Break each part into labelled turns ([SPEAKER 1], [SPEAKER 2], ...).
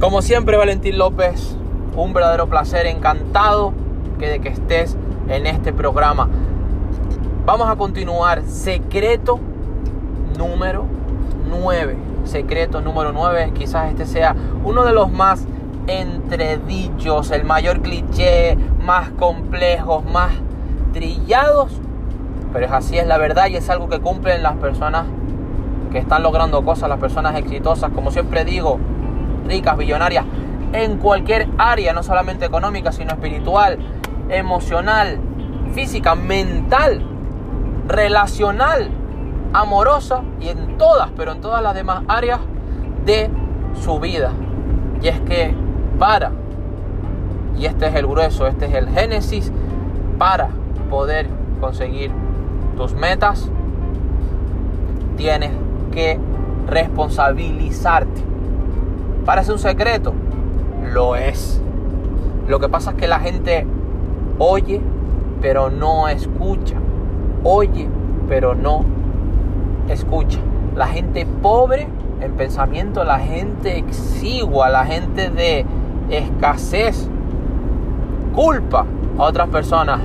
[SPEAKER 1] Como siempre, Valentín López, un verdadero placer, encantado que de que estés en este programa. Vamos a continuar. Secreto número 9. Secreto número 9. Quizás este sea uno de los más entredichos, el mayor cliché, más complejos, más trillados. Pero es así, es la verdad y es algo que cumplen las personas que están logrando cosas, las personas exitosas. Como siempre digo, ricas, billonarias, en cualquier área, no solamente económica, sino espiritual, emocional, física, mental, relacional, amorosa y en todas, pero en todas las demás áreas de su vida. Y es que para, y este es el grueso, este es el génesis, para poder conseguir tus metas, tienes que responsabilizarte Parece un secreto. Lo es. Lo que pasa es que la gente oye, pero no escucha. Oye, pero no escucha. La gente pobre en pensamiento, la gente exigua, la gente de escasez, culpa a otras personas,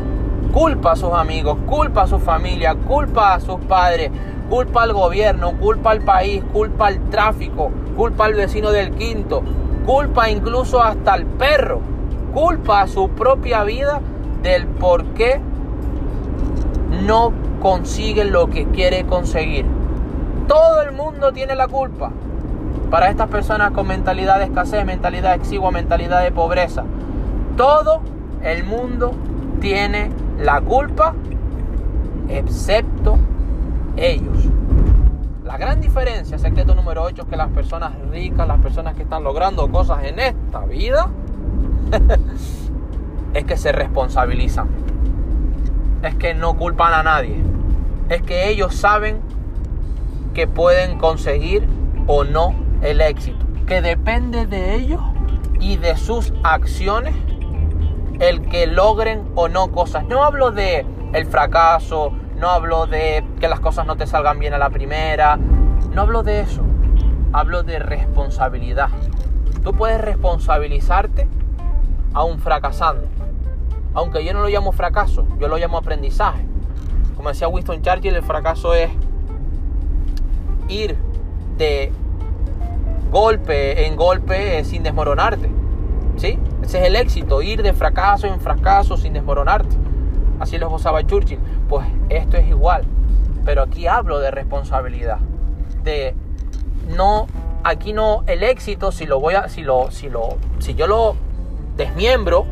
[SPEAKER 1] culpa a sus amigos, culpa a su familia, culpa a sus padres, culpa al gobierno, culpa al país, culpa al tráfico, culpa al vecino del quinto, culpa incluso hasta al perro, culpa a su propia vida del por qué no consigue lo que quiere conseguir. Todo el mundo tiene la culpa. Para estas personas con mentalidad de escasez, mentalidad exigua, mentalidad de pobreza. Todo el mundo tiene la culpa excepto ellos. La gran diferencia, secreto número 8, es que las personas ricas, las personas que están logrando cosas en esta vida, es que se responsabilizan. Es que no culpan a nadie. Es que ellos saben que pueden conseguir o no el éxito. Que depende de ellos y de sus acciones el que logren o no cosas. No hablo de el fracaso, no hablo de que las cosas no te salgan bien a la primera. No hablo de eso. Hablo de responsabilidad. Tú puedes responsabilizarte aún fracasando. Aunque yo no lo llamo fracaso, yo lo llamo aprendizaje. Como decía Winston Churchill, el fracaso es ir de golpe en golpe sin desmoronarte. ¿Sí? Ese es el éxito, ir de fracaso en fracaso sin desmoronarte. Así lo gozaba Churchill. Pues esto es igual. Pero aquí hablo de responsabilidad. De no, aquí no, el éxito, si lo voy a, si lo, si lo, si yo lo desmiembro,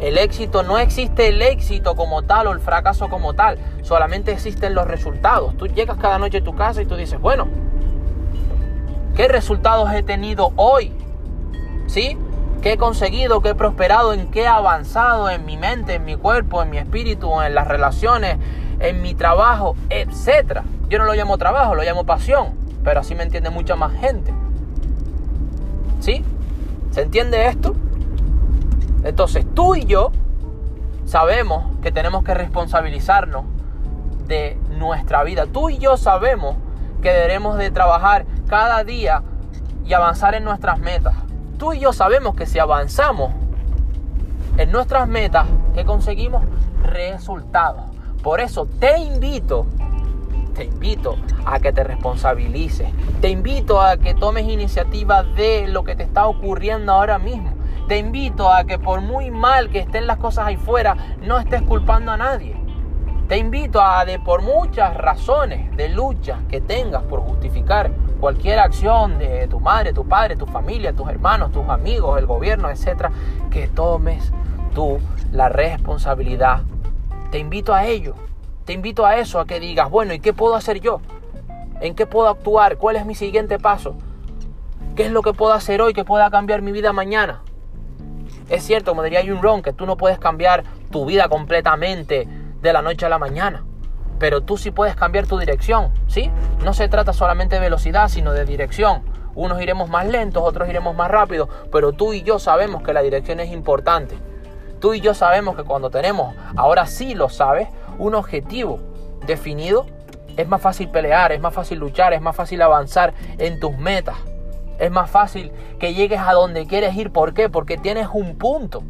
[SPEAKER 1] el éxito no existe el éxito como tal o el fracaso como tal. Solamente existen los resultados. Tú llegas cada noche a tu casa y tú dices, bueno, ¿qué resultados he tenido hoy? ¿Sí? Qué he conseguido, qué he prosperado, en qué he avanzado en mi mente, en mi cuerpo, en mi espíritu, en las relaciones, en mi trabajo, etc. Yo no lo llamo trabajo, lo llamo pasión, pero así me entiende mucha más gente. ¿Sí? ¿Se entiende esto? Entonces tú y yo sabemos que tenemos que responsabilizarnos de nuestra vida. Tú y yo sabemos que debemos de trabajar cada día y avanzar en nuestras metas tú y yo sabemos que si avanzamos en nuestras metas, que conseguimos resultados. Por eso te invito, te invito a que te responsabilices. Te invito a que tomes iniciativa de lo que te está ocurriendo ahora mismo. Te invito a que por muy mal que estén las cosas ahí fuera, no estés culpando a nadie. Te invito a de por muchas razones de lucha que tengas por justificar cualquier acción de tu madre, tu padre, tu familia, tus hermanos, tus amigos, el gobierno, etcétera, que tomes tú la responsabilidad. Te invito a ello. Te invito a eso, a que digas, bueno, ¿y qué puedo hacer yo? ¿En qué puedo actuar? ¿Cuál es mi siguiente paso? ¿Qué es lo que puedo hacer hoy que pueda cambiar mi vida mañana? Es cierto, como diría Jun Ron, que tú no puedes cambiar tu vida completamente de la noche a la mañana pero tú sí puedes cambiar tu dirección, ¿sí? No se trata solamente de velocidad, sino de dirección. Unos iremos más lentos, otros iremos más rápido, pero tú y yo sabemos que la dirección es importante. Tú y yo sabemos que cuando tenemos, ahora sí lo sabes, un objetivo definido, es más fácil pelear, es más fácil luchar, es más fácil avanzar en tus metas. Es más fácil que llegues a donde quieres ir. ¿Por qué? Porque tienes un punto.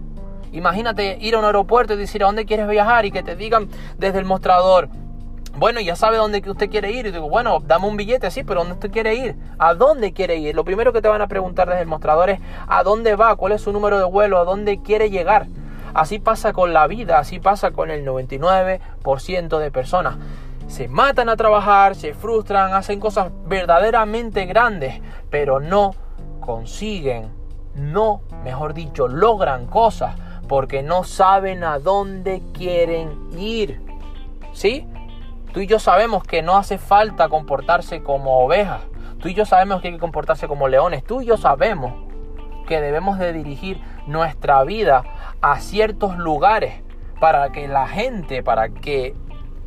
[SPEAKER 1] Imagínate ir a un aeropuerto y decir a dónde quieres viajar y que te digan desde el mostrador, bueno, ya sabe dónde usted quiere ir. Y digo, bueno, dame un billete, sí, pero ¿dónde usted quiere ir? ¿A dónde quiere ir? Lo primero que te van a preguntar desde el mostrador es ¿a dónde va? ¿Cuál es su número de vuelo? ¿A dónde quiere llegar? Así pasa con la vida, así pasa con el 99% de personas. Se matan a trabajar, se frustran, hacen cosas verdaderamente grandes, pero no consiguen, no, mejor dicho, logran cosas porque no saben a dónde quieren ir. ¿Sí? Tú y yo sabemos que no hace falta comportarse como ovejas. Tú y yo sabemos que hay que comportarse como leones. Tú y yo sabemos que debemos de dirigir nuestra vida a ciertos lugares para que la gente, para que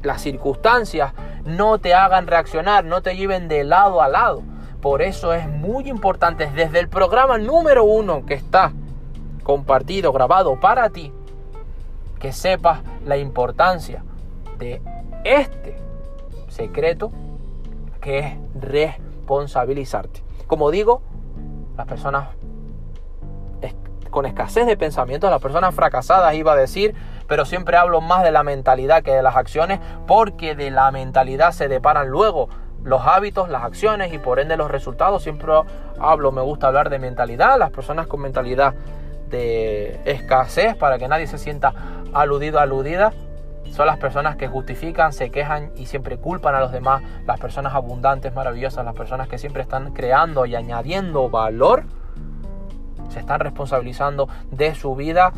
[SPEAKER 1] las circunstancias no te hagan reaccionar, no te lleven de lado a lado. Por eso es muy importante desde el programa número uno que está compartido, grabado para ti, que sepas la importancia de este secreto que es responsabilizarte. Como digo, las personas con escasez de pensamiento, las personas fracasadas iba a decir, pero siempre hablo más de la mentalidad que de las acciones, porque de la mentalidad se deparan luego los hábitos, las acciones y por ende los resultados. Siempre hablo, me gusta hablar de mentalidad, las personas con mentalidad de escasez para que nadie se sienta aludido, aludida, son las personas que justifican, se quejan y siempre culpan a los demás, las personas abundantes, maravillosas, las personas que siempre están creando y añadiendo valor, se están responsabilizando de su vida,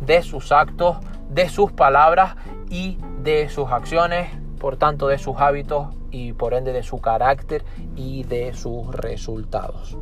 [SPEAKER 1] de sus actos, de sus palabras y de sus acciones, por tanto de sus hábitos y por ende de su carácter y de sus resultados.